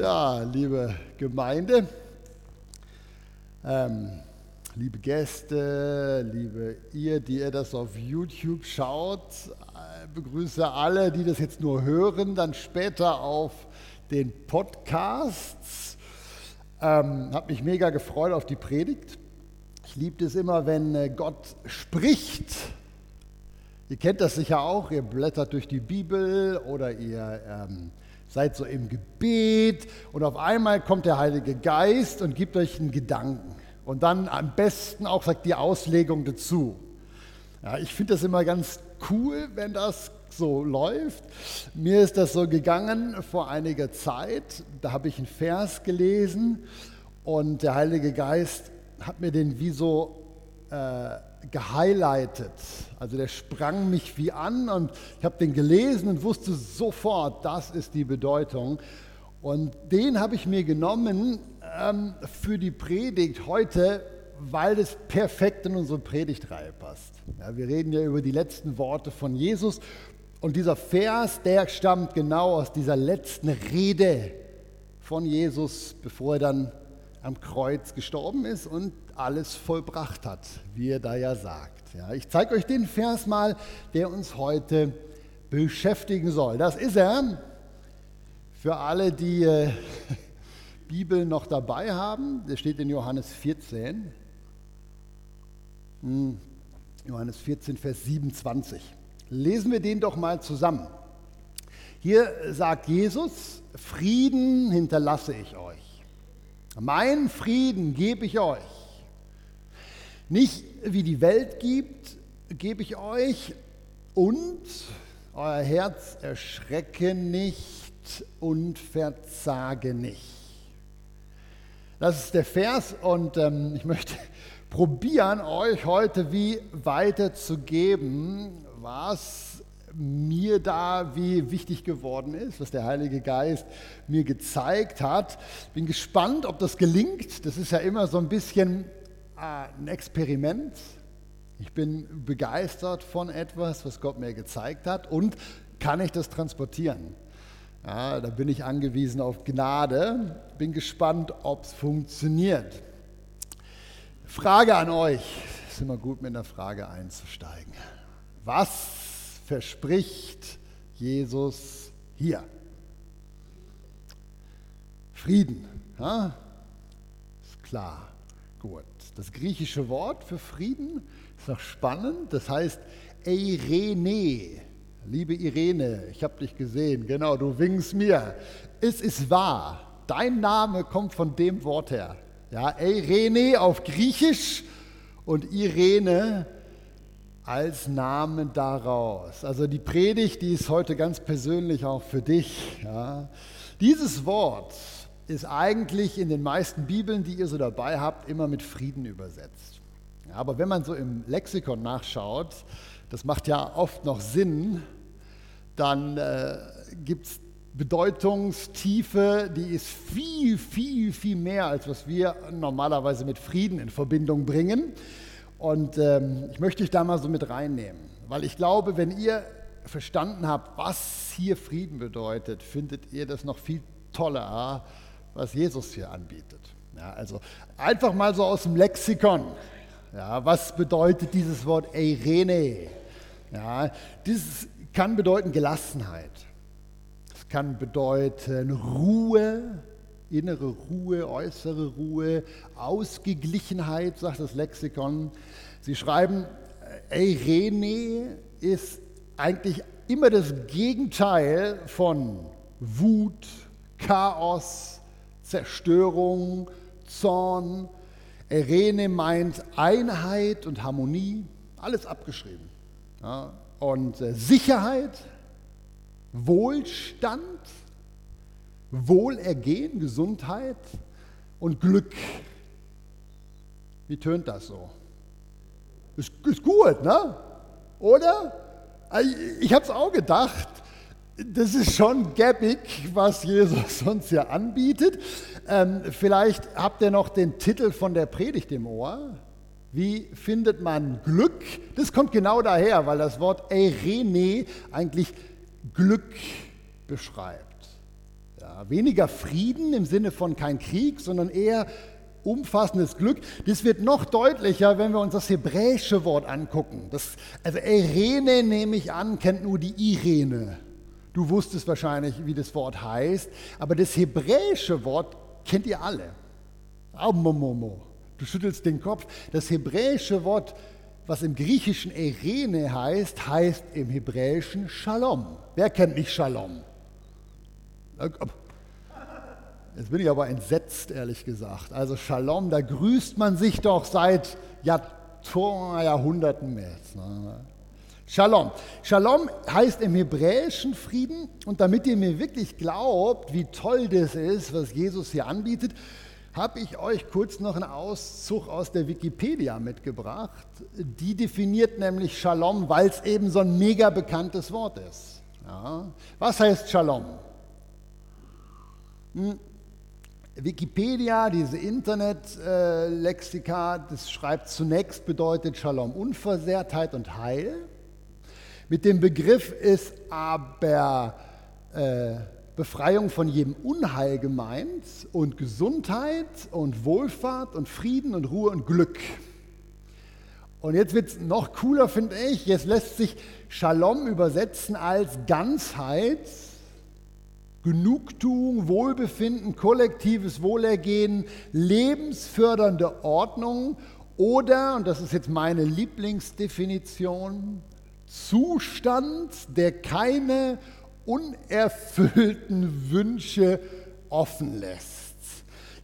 Ja, liebe Gemeinde, ähm, liebe Gäste, liebe ihr, die ihr das auf YouTube schaut, äh, begrüße alle, die das jetzt nur hören, dann später auf den Podcasts. Ähm, Habe mich mega gefreut auf die Predigt. Ich liebe es immer, wenn äh, Gott spricht. Ihr kennt das sicher auch, ihr blättert durch die Bibel oder ihr ähm, seid so im Gebet und auf einmal kommt der Heilige Geist und gibt euch einen Gedanken. Und dann am besten auch sagt die Auslegung dazu. Ja, ich finde das immer ganz cool, wenn das so läuft. Mir ist das so gegangen vor einiger Zeit. Da habe ich einen Vers gelesen und der Heilige Geist hat mir den wie so äh, gehighlightet. Also der sprang mich wie an und ich habe den gelesen und wusste sofort, das ist die Bedeutung. Und den habe ich mir genommen ähm, für die Predigt heute, weil es perfekt in unsere Predigtreihe passt. Ja, wir reden ja über die letzten Worte von Jesus und dieser Vers, der stammt genau aus dieser letzten Rede von Jesus, bevor er dann am Kreuz gestorben ist und alles vollbracht hat, wie er da ja sagt. Ja, ich zeige euch den Vers mal, der uns heute beschäftigen soll. Das ist er. Für alle, die äh, Bibel noch dabei haben, der steht in Johannes 14. Hm, Johannes 14, Vers 27. Lesen wir den doch mal zusammen. Hier sagt Jesus, Frieden hinterlasse ich euch. Mein Frieden gebe ich euch. Nicht wie die Welt gibt, gebe ich euch und euer Herz erschrecke nicht und verzage nicht. Das ist der Vers und ähm, ich möchte probieren, euch heute wie weiterzugeben, was mir da wie wichtig geworden ist, was der Heilige Geist mir gezeigt hat. Bin gespannt, ob das gelingt. Das ist ja immer so ein bisschen ein Experiment. Ich bin begeistert von etwas, was Gott mir gezeigt hat und kann ich das transportieren? Ja, da bin ich angewiesen auf Gnade. Bin gespannt, ob es funktioniert. Frage an euch. Es ist immer gut, mit einer Frage einzusteigen. Was verspricht Jesus hier? Frieden. Ja? Ist klar. Gut. Das griechische Wort für Frieden ist noch spannend. Das heißt Eirene. Liebe Irene, ich habe dich gesehen. Genau, du winkst mir. Es ist wahr. Dein Name kommt von dem Wort her. Ja, Eirene auf Griechisch und Irene als Namen daraus. Also die Predigt, die ist heute ganz persönlich auch für dich. Ja. Dieses Wort ist eigentlich in den meisten Bibeln, die ihr so dabei habt, immer mit Frieden übersetzt. Aber wenn man so im Lexikon nachschaut, das macht ja oft noch Sinn, dann äh, gibt es Bedeutungstiefe, die ist viel, viel, viel mehr, als was wir normalerweise mit Frieden in Verbindung bringen. Und ähm, ich möchte dich da mal so mit reinnehmen, weil ich glaube, wenn ihr verstanden habt, was hier Frieden bedeutet, findet ihr das noch viel toller, was Jesus hier anbietet. Ja, also einfach mal so aus dem Lexikon. Ja, was bedeutet dieses Wort Eirene? Ja, dieses kann bedeuten Gelassenheit. Es kann bedeuten Ruhe, innere Ruhe, äußere Ruhe, Ausgeglichenheit, sagt das Lexikon. Sie schreiben, Eirene ist eigentlich immer das Gegenteil von Wut, Chaos, Zerstörung, Zorn. Erene meint Einheit und Harmonie, alles abgeschrieben. Ja, und äh, Sicherheit, Wohlstand, Wohlergehen, Gesundheit, und Glück. Wie tönt das so? Ist, ist gut, ne? Oder? Ich habe es auch gedacht. Das ist schon gäbig, was Jesus uns hier anbietet. Ähm, vielleicht habt ihr noch den Titel von der Predigt im Ohr. Wie findet man Glück? Das kommt genau daher, weil das Wort Eirene eigentlich Glück beschreibt. Ja, weniger Frieden im Sinne von kein Krieg, sondern eher umfassendes Glück. Das wird noch deutlicher, wenn wir uns das hebräische Wort angucken. Das, also Irene nehme ich an, kennt nur die Irene. Du wusstest wahrscheinlich, wie das Wort heißt, aber das hebräische Wort kennt ihr alle. Momomo. Du schüttelst den Kopf. Das hebräische Wort, was im Griechischen Irene heißt, heißt im Hebräischen Shalom. Wer kennt nicht Shalom? Jetzt bin ich aber entsetzt, ehrlich gesagt. Also Shalom, da grüßt man sich doch seit Jahrhunderten mehr. Shalom. Shalom heißt im Hebräischen Frieden. Und damit ihr mir wirklich glaubt, wie toll das ist, was Jesus hier anbietet, habe ich euch kurz noch einen Auszug aus der Wikipedia mitgebracht. Die definiert nämlich Shalom, weil es eben so ein mega bekanntes Wort ist. Ja. Was heißt Shalom? Hm. Wikipedia, diese Internetlexika, äh, das schreibt zunächst bedeutet Shalom Unversehrtheit und Heil. Mit dem Begriff ist aber äh, Befreiung von jedem Unheil gemeint und Gesundheit und Wohlfahrt und Frieden und Ruhe und Glück. Und jetzt wird es noch cooler, finde ich. Jetzt lässt sich Shalom übersetzen als Ganzheit Genugtuung, Wohlbefinden, kollektives Wohlergehen, lebensfördernde Ordnung oder, und das ist jetzt meine Lieblingsdefinition, Zustand, der keine unerfüllten Wünsche offen lässt.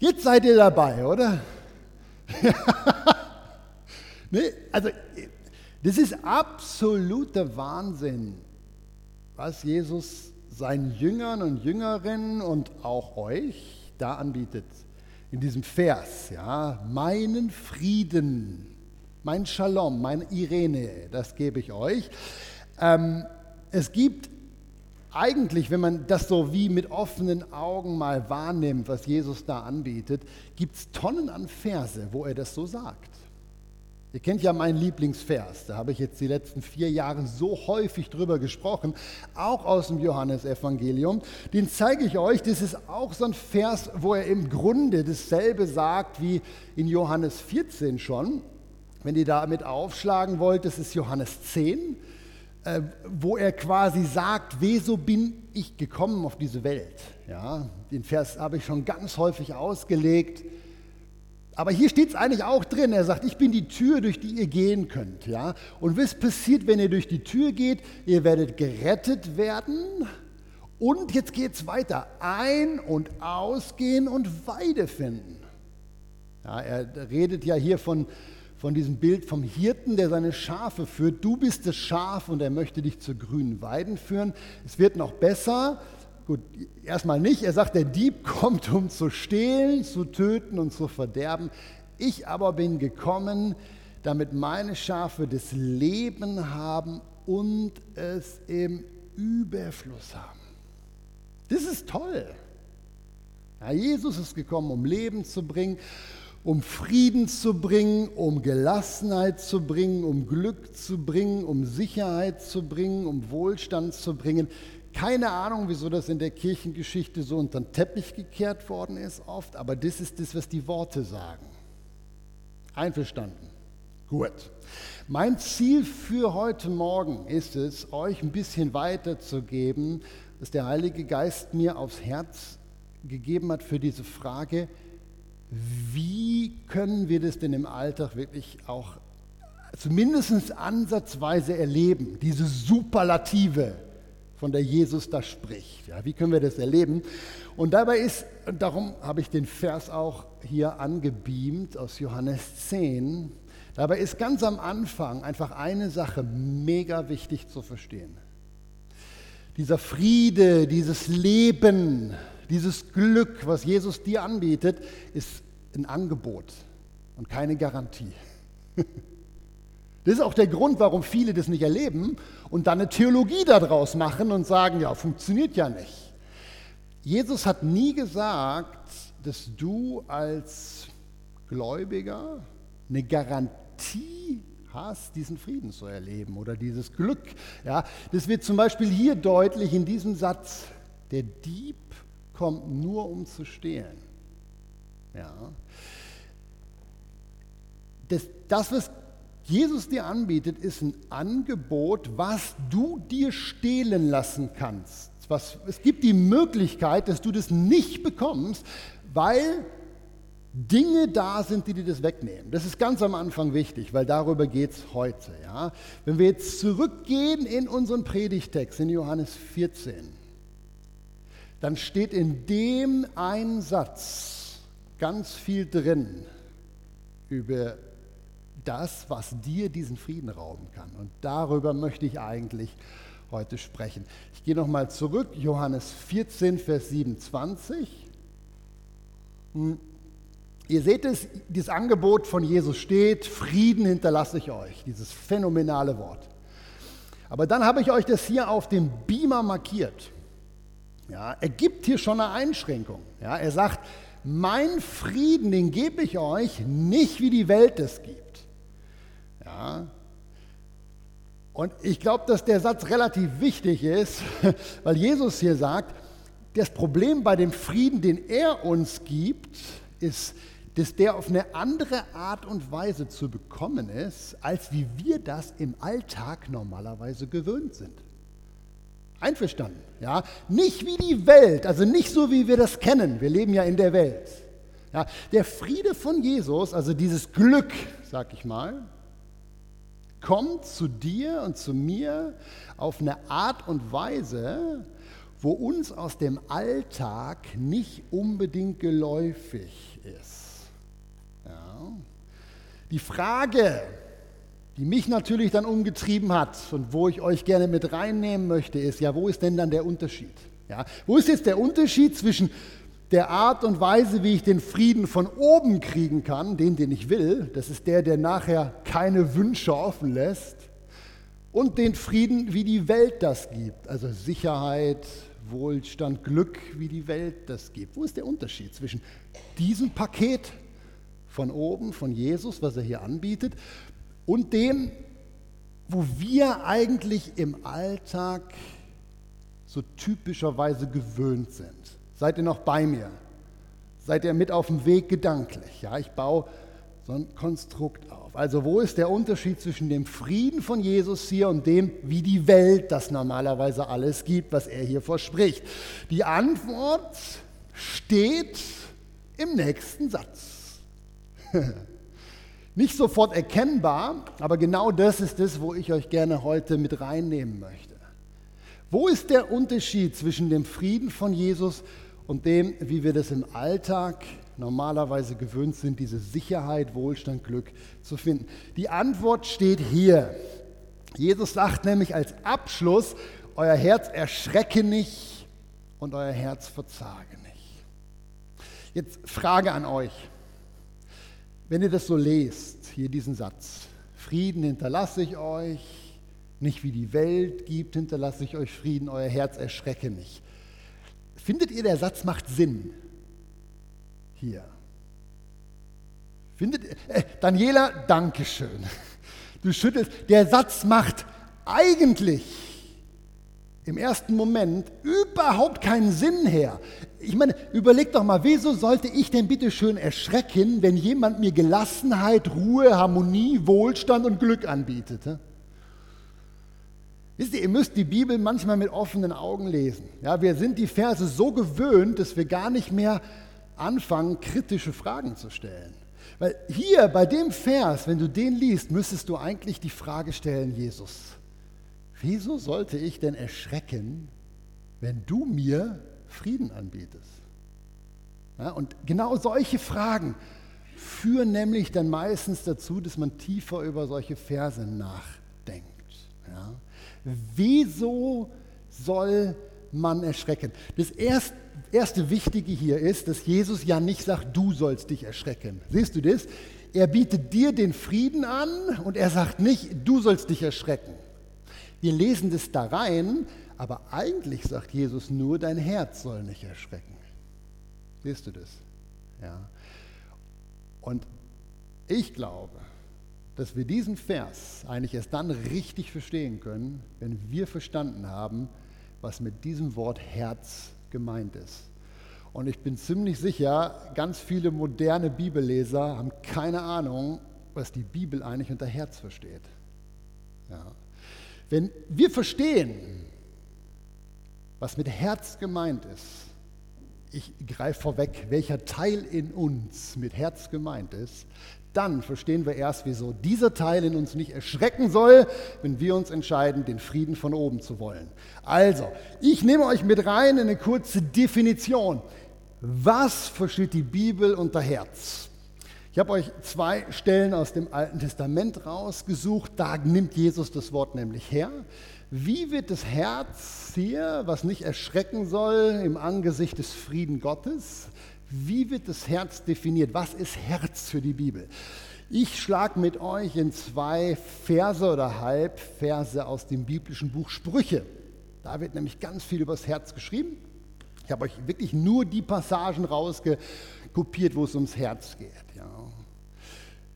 Jetzt seid ihr dabei, oder? nee, also, das ist absoluter Wahnsinn, was Jesus seinen Jüngern und Jüngerinnen und auch euch da anbietet. In diesem Vers, ja, meinen Frieden, mein Shalom, meine Irene, das gebe ich euch. Ähm, es gibt eigentlich, wenn man das so wie mit offenen Augen mal wahrnimmt, was Jesus da anbietet, gibt es Tonnen an Verse, wo er das so sagt. Ihr kennt ja meinen Lieblingsvers, da habe ich jetzt die letzten vier Jahre so häufig drüber gesprochen, auch aus dem Johannesevangelium. Den zeige ich euch, das ist auch so ein Vers, wo er im Grunde dasselbe sagt wie in Johannes 14 schon. Wenn ihr damit aufschlagen wollt, das ist Johannes 10, äh, wo er quasi sagt, wieso bin ich gekommen auf diese Welt? Ja, den Vers habe ich schon ganz häufig ausgelegt. Aber hier steht es eigentlich auch drin. Er sagt, ich bin die Tür, durch die ihr gehen könnt. Ja? Und was passiert, wenn ihr durch die Tür geht? Ihr werdet gerettet werden. Und jetzt geht es weiter. Ein- und ausgehen und Weide finden. Ja, er redet ja hier von, von diesem Bild vom Hirten, der seine Schafe führt. Du bist das Schaf und er möchte dich zu grünen Weiden führen. Es wird noch besser. Gut, erstmal nicht. Er sagt, der Dieb kommt, um zu stehlen, zu töten und zu verderben. Ich aber bin gekommen, damit meine Schafe das Leben haben und es im Überfluss haben. Das ist toll. Ja, Jesus ist gekommen, um Leben zu bringen, um Frieden zu bringen, um Gelassenheit zu bringen, um Glück zu bringen, um Sicherheit zu bringen, um Wohlstand zu bringen. Keine Ahnung, wieso das in der Kirchengeschichte so unter den Teppich gekehrt worden ist oft, aber das ist das, was die Worte sagen. Einverstanden. Gut. Mein Ziel für heute Morgen ist es, euch ein bisschen weiterzugeben, was der Heilige Geist mir aufs Herz gegeben hat für diese Frage, wie können wir das denn im Alltag wirklich auch zumindest ansatzweise erleben, diese Superlative, von der Jesus da spricht. Ja, wie können wir das erleben? Und dabei ist, und darum habe ich den Vers auch hier angebeamt aus Johannes 10, dabei ist ganz am Anfang einfach eine Sache mega wichtig zu verstehen. Dieser Friede, dieses Leben, dieses Glück, was Jesus dir anbietet, ist ein Angebot und keine Garantie. Das ist auch der Grund, warum viele das nicht erleben und dann eine Theologie daraus machen und sagen, ja, funktioniert ja nicht. Jesus hat nie gesagt, dass du als Gläubiger eine Garantie hast, diesen Frieden zu erleben oder dieses Glück. Ja, das wird zum Beispiel hier deutlich in diesem Satz, der Dieb kommt nur, um zu stehlen. Ja. Das, das, was Jesus dir anbietet, ist ein Angebot, was du dir stehlen lassen kannst. Was, es gibt die Möglichkeit, dass du das nicht bekommst, weil Dinge da sind, die dir das wegnehmen. Das ist ganz am Anfang wichtig, weil darüber geht es heute. Ja? Wenn wir jetzt zurückgehen in unseren Predigtext in Johannes 14, dann steht in dem einen Satz ganz viel drin über das, was dir diesen Frieden rauben kann. Und darüber möchte ich eigentlich heute sprechen. Ich gehe nochmal zurück, Johannes 14, Vers 27. Hm. Ihr seht es, dieses Angebot von Jesus steht, Frieden hinterlasse ich euch, dieses phänomenale Wort. Aber dann habe ich euch das hier auf dem Beamer markiert. Ja, er gibt hier schon eine Einschränkung. Ja, er sagt, mein Frieden, den gebe ich euch nicht, wie die Welt es gibt. Ja, und ich glaube, dass der Satz relativ wichtig ist, weil Jesus hier sagt, das Problem bei dem Frieden, den er uns gibt, ist, dass der auf eine andere Art und Weise zu bekommen ist, als wie wir das im Alltag normalerweise gewöhnt sind. Einverstanden, ja? Nicht wie die Welt, also nicht so, wie wir das kennen. Wir leben ja in der Welt. Ja, der Friede von Jesus, also dieses Glück, sag ich mal, kommt zu dir und zu mir auf eine Art und Weise, wo uns aus dem Alltag nicht unbedingt geläufig ist. Ja. Die Frage, die mich natürlich dann umgetrieben hat und wo ich euch gerne mit reinnehmen möchte, ist, ja, wo ist denn dann der Unterschied? Ja, wo ist jetzt der Unterschied zwischen der Art und Weise, wie ich den Frieden von oben kriegen kann, den, den ich will, das ist der, der nachher keine Wünsche offen lässt, und den Frieden, wie die Welt das gibt, also Sicherheit, Wohlstand, Glück, wie die Welt das gibt. Wo ist der Unterschied zwischen diesem Paket von oben, von Jesus, was er hier anbietet, und dem, wo wir eigentlich im Alltag so typischerweise gewöhnt sind. Seid ihr noch bei mir? Seid ihr mit auf dem Weg gedanklich? Ja, ich baue so ein Konstrukt auf. Also wo ist der Unterschied zwischen dem Frieden von Jesus hier und dem, wie die Welt das normalerweise alles gibt, was er hier verspricht? Die Antwort steht im nächsten Satz. Nicht sofort erkennbar, aber genau das ist es, wo ich euch gerne heute mit reinnehmen möchte. Wo ist der Unterschied zwischen dem Frieden von Jesus und dem, wie wir das im Alltag normalerweise gewöhnt sind, diese Sicherheit, Wohlstand, Glück zu finden? Die Antwort steht hier. Jesus sagt nämlich als Abschluss, euer Herz erschrecke nicht und euer Herz verzage nicht. Jetzt Frage an euch. Wenn ihr das so lest, hier diesen Satz, Frieden hinterlasse ich euch, nicht wie die Welt gibt, hinterlasse ich euch Frieden, euer Herz erschrecke nicht. Findet ihr, der Satz macht Sinn? Hier. Findet? Äh, Daniela, Dankeschön. Du schüttelst. Der Satz macht eigentlich im ersten Moment überhaupt keinen Sinn her. Ich meine, überleg doch mal, wieso sollte ich denn bitte schön erschrecken, wenn jemand mir Gelassenheit, Ruhe, Harmonie, Wohlstand und Glück anbietet? Wisst ihr, ihr müsst die Bibel manchmal mit offenen Augen lesen. Ja, wir sind die Verse so gewöhnt, dass wir gar nicht mehr anfangen, kritische Fragen zu stellen. Weil hier bei dem Vers, wenn du den liest, müsstest du eigentlich die Frage stellen, Jesus, Wieso sollte ich denn erschrecken, wenn du mir Frieden anbietest? Ja, und genau solche Fragen führen nämlich dann meistens dazu, dass man tiefer über solche Verse nachdenkt. Ja? Wieso soll man erschrecken. Das erste, erste Wichtige hier ist, dass Jesus ja nicht sagt, du sollst dich erschrecken. Siehst du das? Er bietet dir den Frieden an und er sagt nicht, du sollst dich erschrecken. Wir lesen das da rein, aber eigentlich sagt Jesus nur, dein Herz soll nicht erschrecken. Siehst du das? Ja. Und ich glaube, dass wir diesen Vers eigentlich erst dann richtig verstehen können, wenn wir verstanden haben, was mit diesem Wort Herz gemeint ist. Und ich bin ziemlich sicher, ganz viele moderne Bibelleser haben keine Ahnung, was die Bibel eigentlich unter Herz versteht. Ja. Wenn wir verstehen, was mit Herz gemeint ist, ich greife vorweg, welcher Teil in uns mit Herz gemeint ist, dann verstehen wir erst, wieso dieser Teil in uns nicht erschrecken soll, wenn wir uns entscheiden, den Frieden von oben zu wollen. Also, ich nehme euch mit rein in eine kurze Definition. Was versteht die Bibel unter Herz? Ich habe euch zwei Stellen aus dem Alten Testament rausgesucht. Da nimmt Jesus das Wort nämlich her. Wie wird das Herz hier, was nicht erschrecken soll im Angesicht des Frieden Gottes, wie wird das Herz definiert? Was ist Herz für die Bibel? Ich schlage mit euch in zwei Verse oder Halbverse aus dem biblischen Buch Sprüche. Da wird nämlich ganz viel über das Herz geschrieben. Ich habe euch wirklich nur die Passagen rausgekopiert, wo es ums Herz geht. Ja.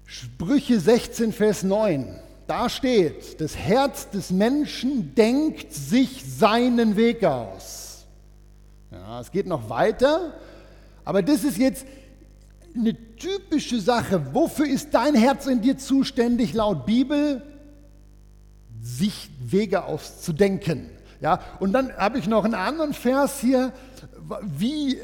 Sprüche 16, Vers 9. Da steht, das Herz des Menschen denkt sich seinen Weg aus. Ja, es geht noch weiter. Aber das ist jetzt eine typische Sache. Wofür ist dein Herz in dir zuständig laut Bibel? Sich Wege auszudenken. Ja, und dann habe ich noch einen anderen Vers hier, wie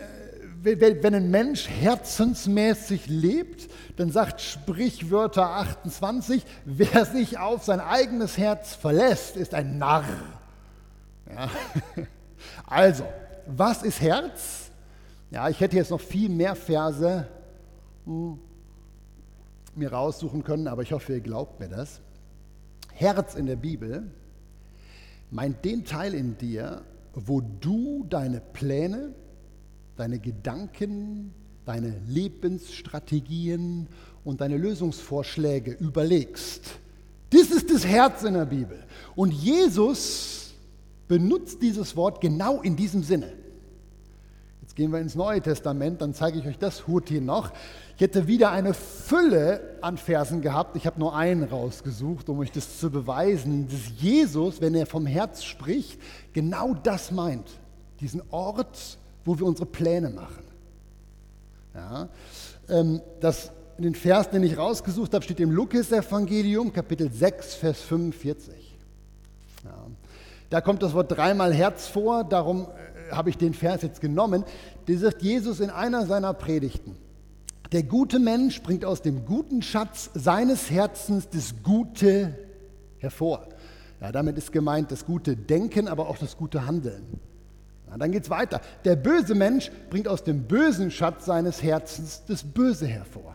wenn ein Mensch herzensmäßig lebt, dann sagt Sprichwörter 28, wer sich auf sein eigenes Herz verlässt, ist ein Narr. Ja. Also, was ist Herz? Ja, ich hätte jetzt noch viel mehr Verse hm, mir raussuchen können, aber ich hoffe, ihr glaubt mir das. Herz in der Bibel meint den Teil in dir, wo du deine Pläne, deine Gedanken, deine Lebensstrategien und deine Lösungsvorschläge überlegst. Das ist das Herz in der Bibel. Und Jesus benutzt dieses Wort genau in diesem Sinne. Gehen wir ins Neue Testament, dann zeige ich euch das Hut hier noch. Ich hätte wieder eine Fülle an Versen gehabt. Ich habe nur einen rausgesucht, um euch das zu beweisen, dass Jesus, wenn er vom Herz spricht, genau das meint. Diesen Ort, wo wir unsere Pläne machen. Ja, ähm, das, den Vers, den ich rausgesucht habe, steht im Lukas-Evangelium, Kapitel 6, Vers 45. Ja, da kommt das Wort dreimal Herz vor, darum habe ich den Vers jetzt genommen, der sagt Jesus in einer seiner Predigten. Der gute Mensch bringt aus dem guten Schatz seines Herzens das Gute hervor. Ja, damit ist gemeint das gute Denken, aber auch das gute Handeln. Ja, dann es weiter. Der böse Mensch bringt aus dem bösen Schatz seines Herzens das Böse hervor.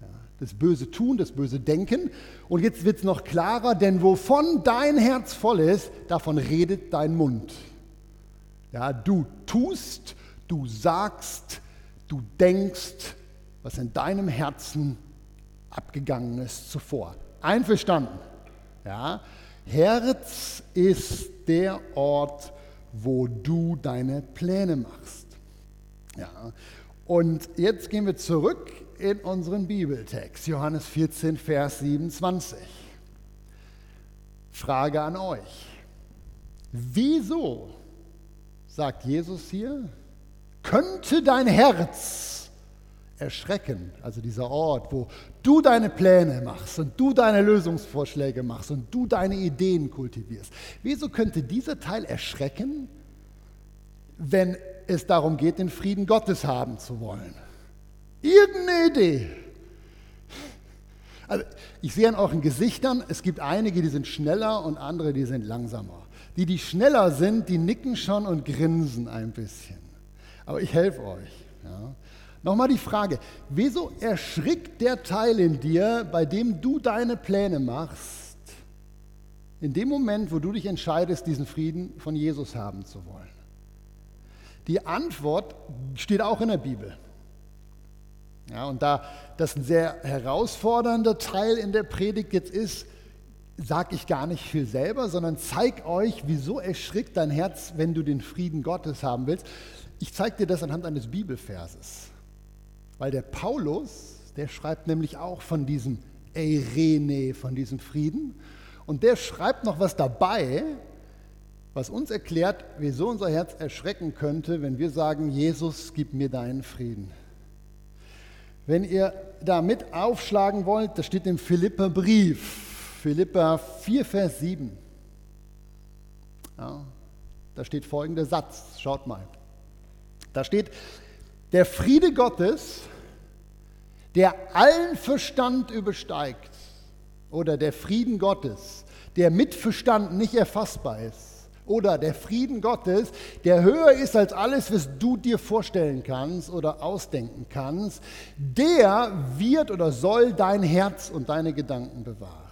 Ja, das böse Tun, das böse Denken. Und jetzt wird es noch klarer, denn wovon dein Herz voll ist, davon redet dein Mund. Ja, du tust, du sagst, du denkst, was in deinem Herzen abgegangen ist zuvor. Einverstanden? Ja, Herz ist der Ort, wo du deine Pläne machst. Ja, und jetzt gehen wir zurück in unseren Bibeltext, Johannes 14, Vers 27. Frage an euch. Wieso sagt Jesus hier, könnte dein Herz erschrecken, also dieser Ort, wo du deine Pläne machst und du deine Lösungsvorschläge machst und du deine Ideen kultivierst. Wieso könnte dieser Teil erschrecken, wenn es darum geht, den Frieden Gottes haben zu wollen? Irgendeine Idee. Also ich sehe an euren Gesichtern, es gibt einige, die sind schneller und andere, die sind langsamer. Die, die schneller sind, die nicken schon und grinsen ein bisschen. Aber ich helfe euch. Ja. Nochmal die Frage, wieso erschrickt der Teil in dir, bei dem du deine Pläne machst, in dem Moment, wo du dich entscheidest, diesen Frieden von Jesus haben zu wollen? Die Antwort steht auch in der Bibel. Ja, und da das ein sehr herausfordernder Teil in der Predigt jetzt ist, sage ich gar nicht viel selber, sondern zeig euch, wieso erschrickt dein Herz, wenn du den Frieden Gottes haben willst. Ich zeige dir das anhand eines Bibelverses. Weil der Paulus, der schreibt nämlich auch von diesem Eirene, von diesem Frieden. Und der schreibt noch was dabei, was uns erklärt, wieso unser Herz erschrecken könnte, wenn wir sagen, Jesus, gib mir deinen Frieden. Wenn ihr da mit aufschlagen wollt, das steht im Philipperbrief, Philippa 4, Vers 7. Ja, da steht folgender Satz, schaut mal. Da steht, der Friede Gottes, der allen Verstand übersteigt, oder der Frieden Gottes, der mit Verstand nicht erfassbar ist, oder der Frieden Gottes, der höher ist als alles, was du dir vorstellen kannst oder ausdenken kannst, der wird oder soll dein Herz und deine Gedanken bewahren.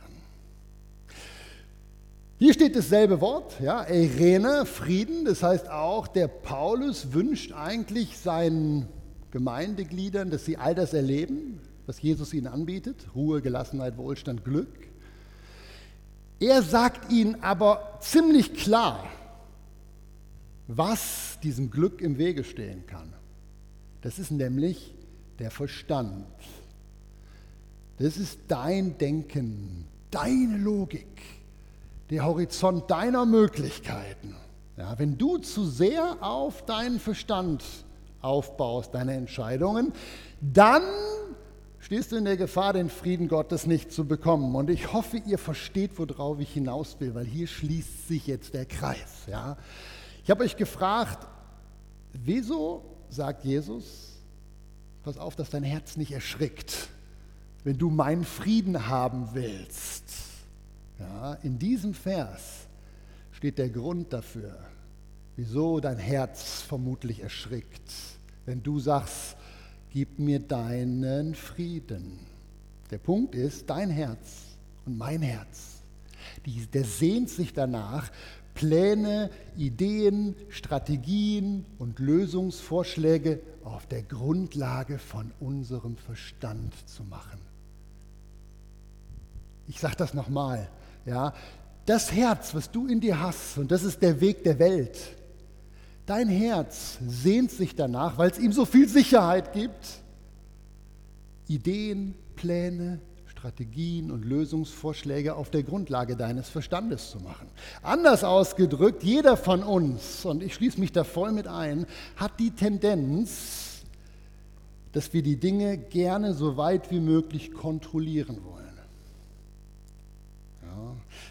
Hier steht dasselbe Wort, ja, Irene, Frieden, das heißt auch, der Paulus wünscht eigentlich seinen Gemeindegliedern, dass sie all das erleben, was Jesus ihnen anbietet, Ruhe, Gelassenheit, Wohlstand, Glück. Er sagt ihnen aber ziemlich klar, was diesem Glück im Wege stehen kann. Das ist nämlich der Verstand. Das ist dein Denken, deine Logik, der Horizont deiner Möglichkeiten. Ja, wenn du zu sehr auf deinen Verstand aufbaust, deine Entscheidungen, dann stehst du in der Gefahr, den Frieden Gottes nicht zu bekommen. Und ich hoffe, ihr versteht, worauf ich hinaus will, weil hier schließt sich jetzt der Kreis. Ja? Ich habe euch gefragt, wieso sagt Jesus, pass auf, dass dein Herz nicht erschrickt, wenn du meinen Frieden haben willst. Ja, in diesem Vers steht der Grund dafür, wieso dein Herz vermutlich erschrickt, wenn du sagst, gib mir deinen Frieden. Der Punkt ist, dein Herz und mein Herz, die, der sehnt sich danach, Pläne, Ideen, Strategien und Lösungsvorschläge auf der Grundlage von unserem Verstand zu machen. Ich sage das nochmal. Ja, das Herz, was du in dir hast, und das ist der Weg der Welt, Dein Herz sehnt sich danach, weil es ihm so viel Sicherheit gibt, Ideen, Pläne, Strategien und Lösungsvorschläge auf der Grundlage deines Verstandes zu machen. Anders ausgedrückt, jeder von uns, und ich schließe mich da voll mit ein, hat die Tendenz, dass wir die Dinge gerne so weit wie möglich kontrollieren wollen.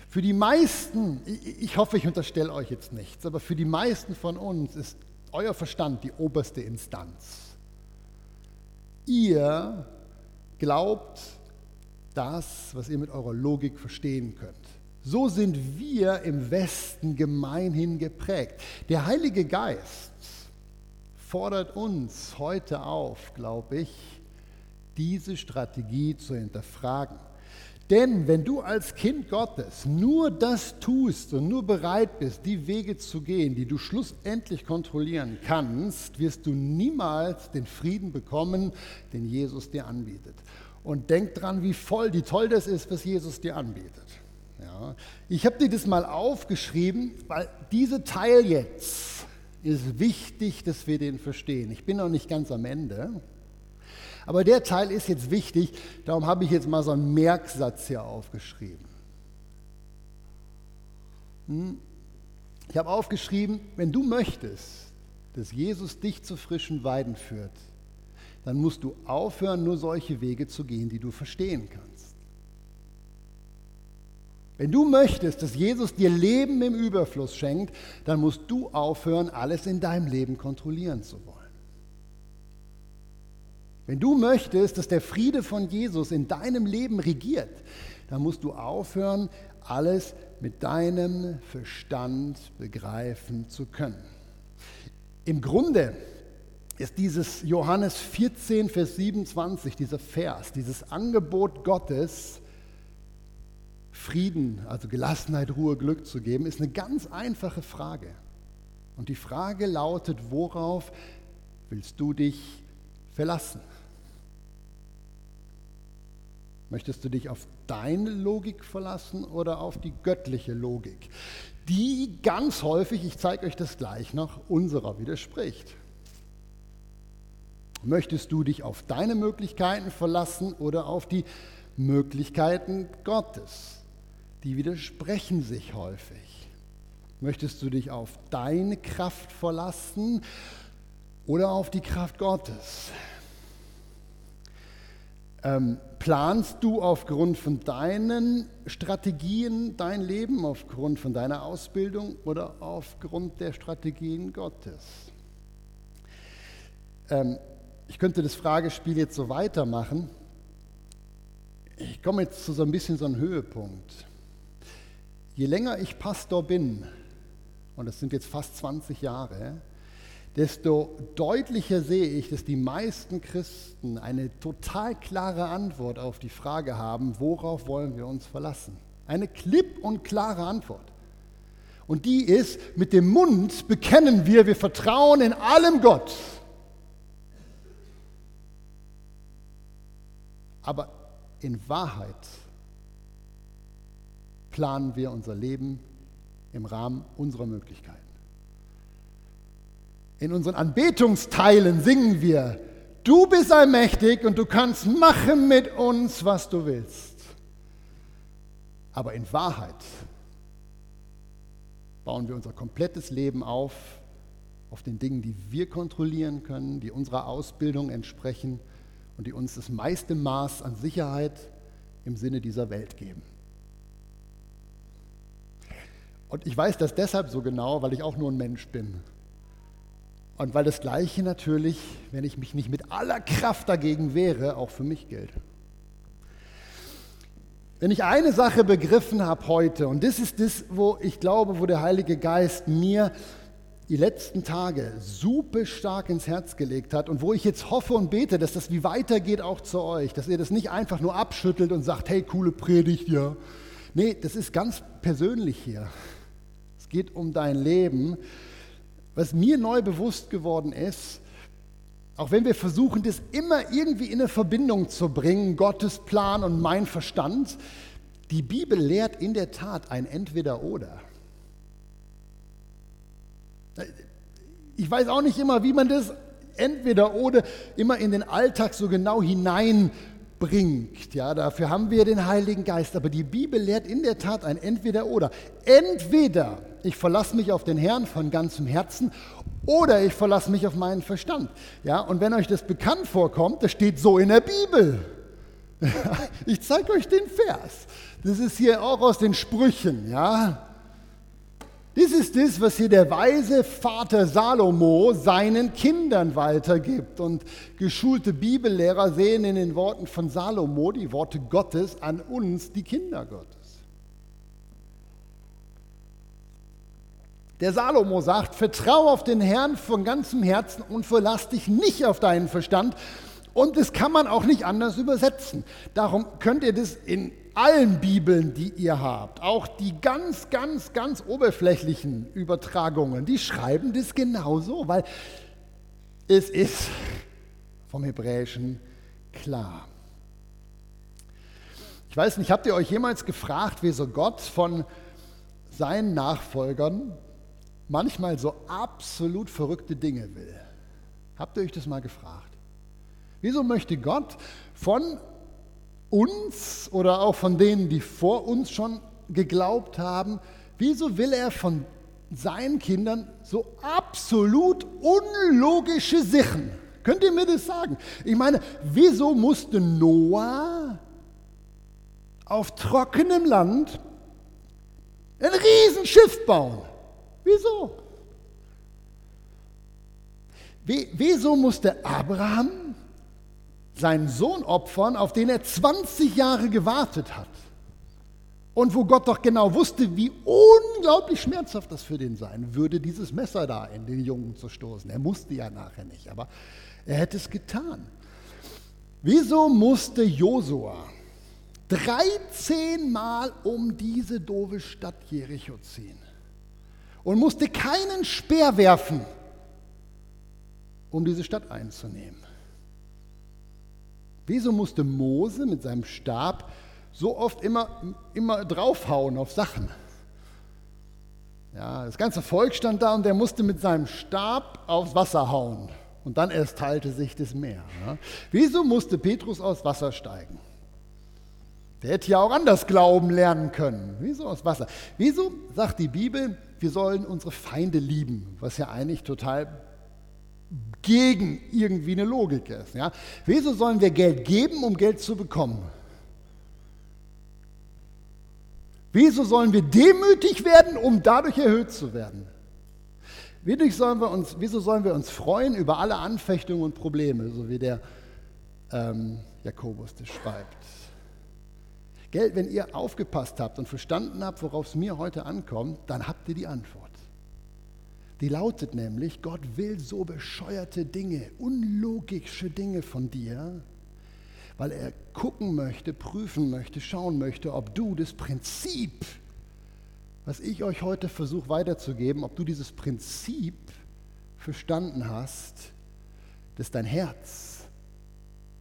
Für die meisten, ich hoffe, ich unterstelle euch jetzt nichts, aber für die meisten von uns ist euer Verstand die oberste Instanz. Ihr glaubt das, was ihr mit eurer Logik verstehen könnt. So sind wir im Westen gemeinhin geprägt. Der Heilige Geist fordert uns heute auf, glaube ich, diese Strategie zu hinterfragen. Denn wenn du als Kind Gottes nur das tust und nur bereit bist, die Wege zu gehen, die du schlussendlich kontrollieren kannst, wirst du niemals den Frieden bekommen, den Jesus dir anbietet. Und denk dran, wie voll, wie toll das ist, was Jesus dir anbietet. Ja. Ich habe dir das mal aufgeschrieben, weil dieser Teil jetzt ist wichtig, dass wir den verstehen. Ich bin noch nicht ganz am Ende. Aber der Teil ist jetzt wichtig, darum habe ich jetzt mal so einen Merksatz hier aufgeschrieben. Hm? Ich habe aufgeschrieben, wenn du möchtest, dass Jesus dich zu frischen Weiden führt, dann musst du aufhören, nur solche Wege zu gehen, die du verstehen kannst. Wenn du möchtest, dass Jesus dir Leben im Überfluss schenkt, dann musst du aufhören, alles in deinem Leben kontrollieren zu wollen. Wenn du möchtest, dass der Friede von Jesus in deinem Leben regiert, dann musst du aufhören, alles mit deinem Verstand begreifen zu können. Im Grunde ist dieses Johannes 14, Vers 27, dieser Vers, dieses Angebot Gottes, Frieden, also Gelassenheit, Ruhe, Glück zu geben, ist eine ganz einfache Frage. Und die Frage lautet, worauf willst du dich verlassen? Möchtest du dich auf deine Logik verlassen oder auf die göttliche Logik, die ganz häufig, ich zeige euch das gleich noch, unserer widerspricht? Möchtest du dich auf deine Möglichkeiten verlassen oder auf die Möglichkeiten Gottes? Die widersprechen sich häufig. Möchtest du dich auf deine Kraft verlassen oder auf die Kraft Gottes? Ähm, planst du aufgrund von deinen Strategien dein Leben, aufgrund von deiner Ausbildung oder aufgrund der Strategien Gottes? Ähm, ich könnte das Fragespiel jetzt so weitermachen. Ich komme jetzt zu so ein bisschen so einem Höhepunkt. Je länger ich Pastor bin, und das sind jetzt fast 20 Jahre, desto deutlicher sehe ich, dass die meisten Christen eine total klare Antwort auf die Frage haben, worauf wollen wir uns verlassen? Eine klipp und klare Antwort. Und die ist, mit dem Mund bekennen wir, wir vertrauen in allem Gott. Aber in Wahrheit planen wir unser Leben im Rahmen unserer Möglichkeiten. In unseren Anbetungsteilen singen wir, du bist allmächtig und du kannst machen mit uns, was du willst. Aber in Wahrheit bauen wir unser komplettes Leben auf, auf den Dingen, die wir kontrollieren können, die unserer Ausbildung entsprechen und die uns das meiste Maß an Sicherheit im Sinne dieser Welt geben. Und ich weiß das deshalb so genau, weil ich auch nur ein Mensch bin. Und weil das Gleiche natürlich, wenn ich mich nicht mit aller Kraft dagegen wehre, auch für mich gilt. Wenn ich eine Sache begriffen habe heute, und das ist das, wo ich glaube, wo der Heilige Geist mir die letzten Tage super stark ins Herz gelegt hat und wo ich jetzt hoffe und bete, dass das wie weitergeht auch zu euch, dass ihr das nicht einfach nur abschüttelt und sagt, hey, coole Predigt, ja. Nee, das ist ganz persönlich hier. Es geht um dein Leben. Was mir neu bewusst geworden ist, auch wenn wir versuchen, das immer irgendwie in eine Verbindung zu bringen, Gottes Plan und mein Verstand, die Bibel lehrt in der Tat ein Entweder-Oder. Ich weiß auch nicht immer, wie man das entweder oder immer in den Alltag so genau hineinbringt. Ja, dafür haben wir den Heiligen Geist. Aber die Bibel lehrt in der Tat ein entweder oder. Entweder ich verlasse mich auf den Herrn von ganzem Herzen oder ich verlasse mich auf meinen Verstand. Ja, und wenn euch das bekannt vorkommt, das steht so in der Bibel. Ich zeige euch den Vers. Das ist hier auch aus den Sprüchen, ja. Das ist das, was hier der weise Vater Salomo seinen Kindern weitergibt. Und geschulte Bibellehrer sehen in den Worten von Salomo die Worte Gottes an uns, die Kinder Gottes. Der Salomo sagt, vertraue auf den Herrn von ganzem Herzen und verlass dich nicht auf deinen Verstand. Und das kann man auch nicht anders übersetzen. Darum könnt ihr das in allen Bibeln, die ihr habt, auch die ganz, ganz, ganz oberflächlichen Übertragungen, die schreiben das genauso, weil es ist vom Hebräischen klar. Ich weiß nicht, habt ihr euch jemals gefragt, wieso Gott von seinen Nachfolgern manchmal so absolut verrückte Dinge will? Habt ihr euch das mal gefragt? Wieso möchte Gott von uns oder auch von denen, die vor uns schon geglaubt haben, wieso will er von seinen Kindern so absolut unlogische Sachen? Könnt ihr mir das sagen? Ich meine, wieso musste Noah auf trockenem Land ein Riesenschiff bauen? Wieso? Wieso musste Abraham seinen Sohn opfern, auf den er 20 Jahre gewartet hat. Und wo Gott doch genau wusste, wie unglaublich schmerzhaft das für den sein würde, dieses Messer da in den Jungen zu stoßen. Er musste ja nachher nicht, aber er hätte es getan. Wieso musste Josua 13 Mal um diese doofe Stadt Jericho ziehen? und musste keinen Speer werfen, um diese Stadt einzunehmen. Wieso musste Mose mit seinem Stab so oft immer, immer draufhauen auf Sachen? Ja, das ganze Volk stand da und der musste mit seinem Stab aufs Wasser hauen. Und dann erst teilte sich das Meer. Ja. Wieso musste Petrus aus Wasser steigen? Der hätte ja auch anders glauben lernen können. Wieso aus Wasser? Wieso sagt die Bibel, wir sollen unsere Feinde lieben, was ja eigentlich total gegen irgendwie eine Logik ist. Ja? Wieso sollen wir Geld geben, um Geld zu bekommen? Wieso sollen wir demütig werden, um dadurch erhöht zu werden? Wieso sollen wir uns, wieso sollen wir uns freuen über alle Anfechtungen und Probleme, so wie der ähm, Jakobus das schreibt? Gell, wenn ihr aufgepasst habt und verstanden habt, worauf es mir heute ankommt, dann habt ihr die Antwort. Die lautet nämlich, Gott will so bescheuerte Dinge, unlogische Dinge von dir, weil er gucken möchte, prüfen möchte, schauen möchte, ob du das Prinzip, was ich euch heute versuche weiterzugeben, ob du dieses Prinzip verstanden hast, dass dein Herz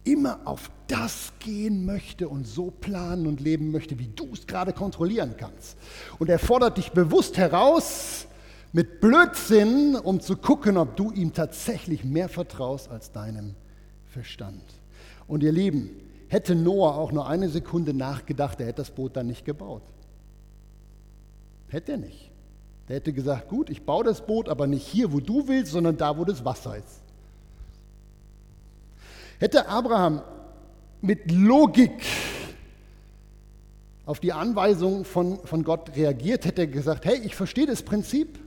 immer auf das gehen möchte und so planen und leben möchte, wie du es gerade kontrollieren kannst. Und er fordert dich bewusst heraus, mit Blödsinn, um zu gucken, ob du ihm tatsächlich mehr vertraust als deinem Verstand. Und ihr Lieben, hätte Noah auch nur eine Sekunde nachgedacht, er hätte das Boot dann nicht gebaut. Hätte er nicht. Der hätte gesagt, gut, ich baue das Boot, aber nicht hier, wo du willst, sondern da, wo das Wasser ist. Hätte Abraham mit Logik auf die Anweisung von, von Gott reagiert, hätte er gesagt, hey, ich verstehe das Prinzip,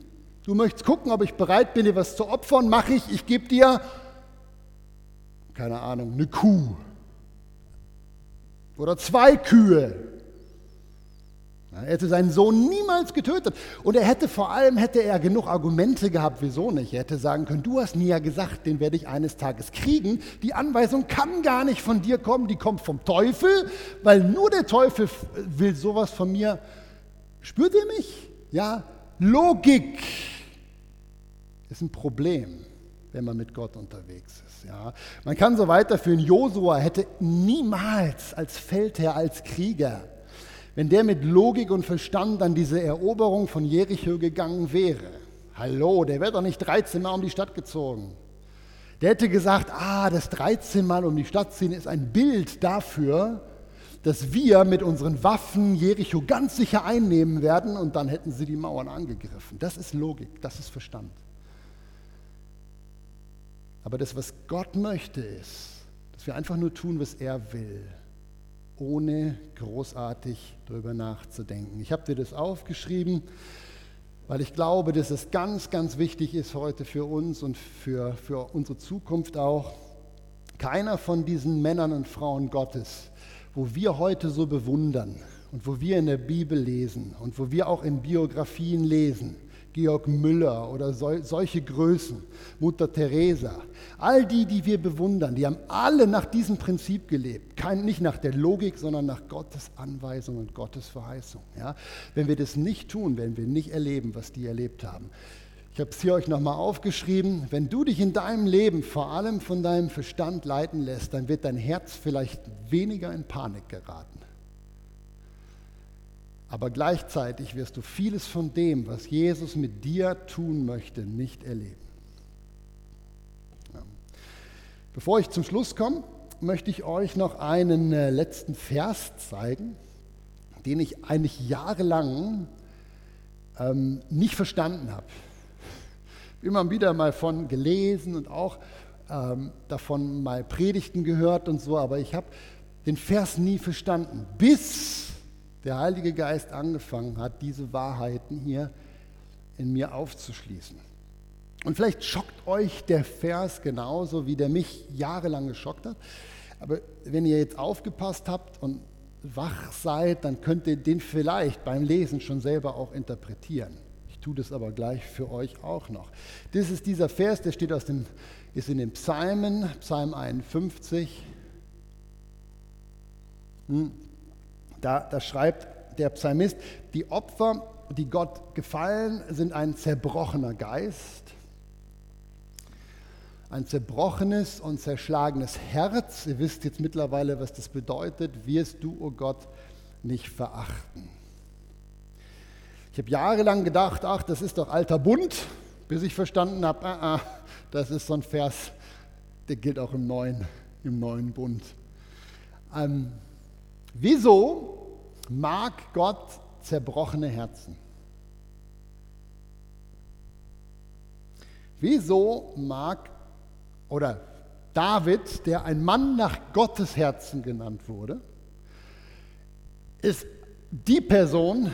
Du möchtest gucken, ob ich bereit bin, dir was zu opfern, mache ich. Ich gebe dir, keine Ahnung, eine Kuh oder zwei Kühe. Er hätte seinen Sohn niemals getötet. Und er hätte vor allem hätte er genug Argumente gehabt, wieso nicht. Er hätte sagen können, du hast mir ja gesagt, den werde ich eines Tages kriegen. Die Anweisung kann gar nicht von dir kommen, die kommt vom Teufel, weil nur der Teufel will sowas von mir. Spürt ihr mich? Ja, Logik ist ein Problem, wenn man mit Gott unterwegs ist. Ja. Man kann so weiterführen, Josua hätte niemals als Feldherr, als Krieger, wenn der mit Logik und Verstand an diese Eroberung von Jericho gegangen wäre, hallo, der wäre doch nicht 13 Mal um die Stadt gezogen. Der hätte gesagt, ah, das 13 Mal um die Stadt ziehen ist ein Bild dafür, dass wir mit unseren Waffen Jericho ganz sicher einnehmen werden und dann hätten sie die Mauern angegriffen. Das ist Logik, das ist Verstand. Aber das, was Gott möchte, ist, dass wir einfach nur tun, was er will, ohne großartig darüber nachzudenken. Ich habe dir das aufgeschrieben, weil ich glaube, dass es ganz, ganz wichtig ist heute für uns und für, für unsere Zukunft auch. Keiner von diesen Männern und Frauen Gottes, wo wir heute so bewundern und wo wir in der Bibel lesen und wo wir auch in Biografien lesen, Georg Müller oder solche Größen, Mutter Teresa. All die, die wir bewundern, die haben alle nach diesem Prinzip gelebt. Kein, nicht nach der Logik, sondern nach Gottes Anweisung und Gottes Verheißung. Ja? Wenn wir das nicht tun, werden wir nicht erleben, was die erlebt haben. Ich habe es hier euch nochmal aufgeschrieben. Wenn du dich in deinem Leben vor allem von deinem Verstand leiten lässt, dann wird dein Herz vielleicht weniger in Panik geraten. Aber gleichzeitig wirst du vieles von dem, was Jesus mit dir tun möchte, nicht erleben. Bevor ich zum Schluss komme, möchte ich euch noch einen äh, letzten Vers zeigen, den ich eigentlich jahrelang ähm, nicht verstanden habe. Immer wieder mal von gelesen und auch ähm, davon mal Predigten gehört und so, aber ich habe den Vers nie verstanden, bis der Heilige Geist angefangen hat, diese Wahrheiten hier in mir aufzuschließen. Und vielleicht schockt euch der Vers genauso, wie der mich jahrelang geschockt hat. Aber wenn ihr jetzt aufgepasst habt und wach seid, dann könnt ihr den vielleicht beim Lesen schon selber auch interpretieren. Ich tue das aber gleich für euch auch noch. Das ist dieser Vers, der steht aus dem, ist in den Psalmen, Psalm 51. Hm. Da, da schreibt der Psalmist, die Opfer die Gott gefallen, sind ein zerbrochener Geist, ein zerbrochenes und zerschlagenes Herz. Ihr wisst jetzt mittlerweile, was das bedeutet. Wirst du, o oh Gott, nicht verachten. Ich habe jahrelang gedacht, ach, das ist doch alter Bund, bis ich verstanden habe, ah, ah, das ist so ein Vers, der gilt auch im neuen, im neuen Bund. Ähm, wieso mag Gott zerbrochene Herzen? Wieso mag oder David, der ein Mann nach Gottes Herzen genannt wurde, ist die Person,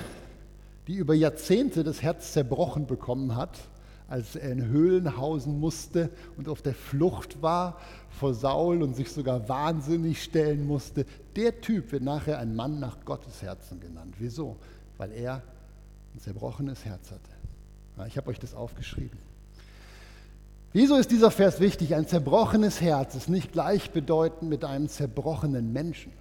die über Jahrzehnte das Herz zerbrochen bekommen hat, als er in Höhlen hausen musste und auf der Flucht war vor Saul und sich sogar wahnsinnig stellen musste. Der Typ wird nachher ein Mann nach Gottes Herzen genannt. Wieso? Weil er ein zerbrochenes Herz hatte. Ja, ich habe euch das aufgeschrieben. Wieso ist dieser Vers wichtig? Ein zerbrochenes Herz ist nicht gleichbedeutend mit einem zerbrochenen Menschen.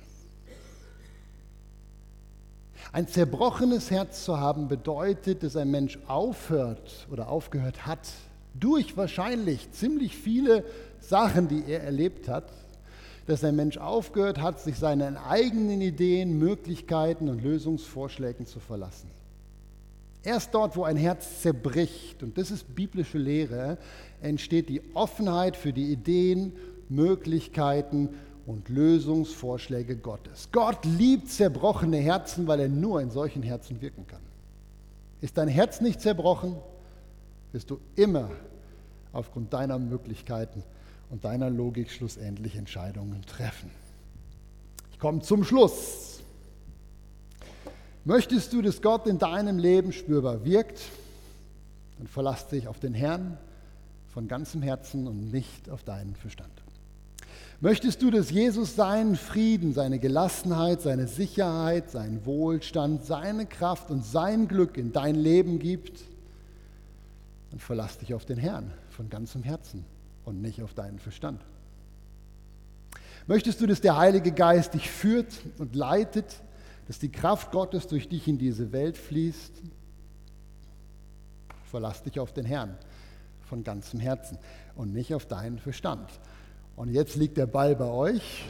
Ein zerbrochenes Herz zu haben bedeutet, dass ein Mensch aufhört oder aufgehört hat, durch wahrscheinlich ziemlich viele Sachen, die er erlebt hat, dass ein Mensch aufgehört hat, sich seinen eigenen Ideen, Möglichkeiten und Lösungsvorschlägen zu verlassen. Erst dort, wo ein Herz zerbricht, und das ist biblische Lehre, entsteht die Offenheit für die Ideen, Möglichkeiten und Lösungsvorschläge Gottes. Gott liebt zerbrochene Herzen, weil er nur in solchen Herzen wirken kann. Ist dein Herz nicht zerbrochen, wirst du immer aufgrund deiner Möglichkeiten und deiner Logik schlussendlich Entscheidungen treffen. Ich komme zum Schluss. Möchtest du, dass Gott in deinem Leben spürbar wirkt, dann verlass dich auf den Herrn von ganzem Herzen und nicht auf deinen Verstand. Möchtest du, dass Jesus seinen Frieden, seine Gelassenheit, seine Sicherheit, seinen Wohlstand, seine Kraft und sein Glück in dein Leben gibt? Dann verlass dich auf den Herrn von ganzem Herzen und nicht auf deinen Verstand. Möchtest du, dass der Heilige Geist dich führt und leitet, dass die Kraft Gottes durch dich in diese Welt fließt? Verlass dich auf den Herrn von ganzem Herzen und nicht auf deinen Verstand. Und jetzt liegt der Ball bei euch.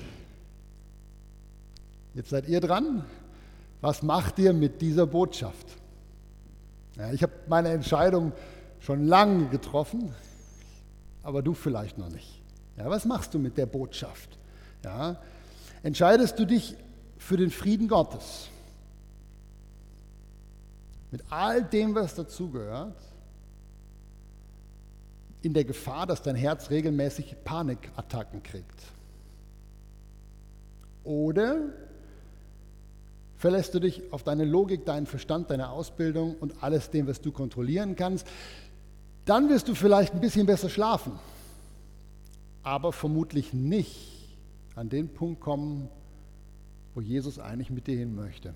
Jetzt seid ihr dran. Was macht ihr mit dieser Botschaft? Ja, ich habe meine Entscheidung schon lange getroffen, aber du vielleicht noch nicht. Ja, was machst du mit der Botschaft? Ja, entscheidest du dich für den Frieden Gottes? Mit all dem, was dazugehört? in der Gefahr, dass dein Herz regelmäßig Panikattacken kriegt? Oder verlässt du dich auf deine Logik, deinen Verstand, deine Ausbildung und alles dem, was du kontrollieren kannst? Dann wirst du vielleicht ein bisschen besser schlafen, aber vermutlich nicht an den Punkt kommen, wo Jesus eigentlich mit dir hin möchte.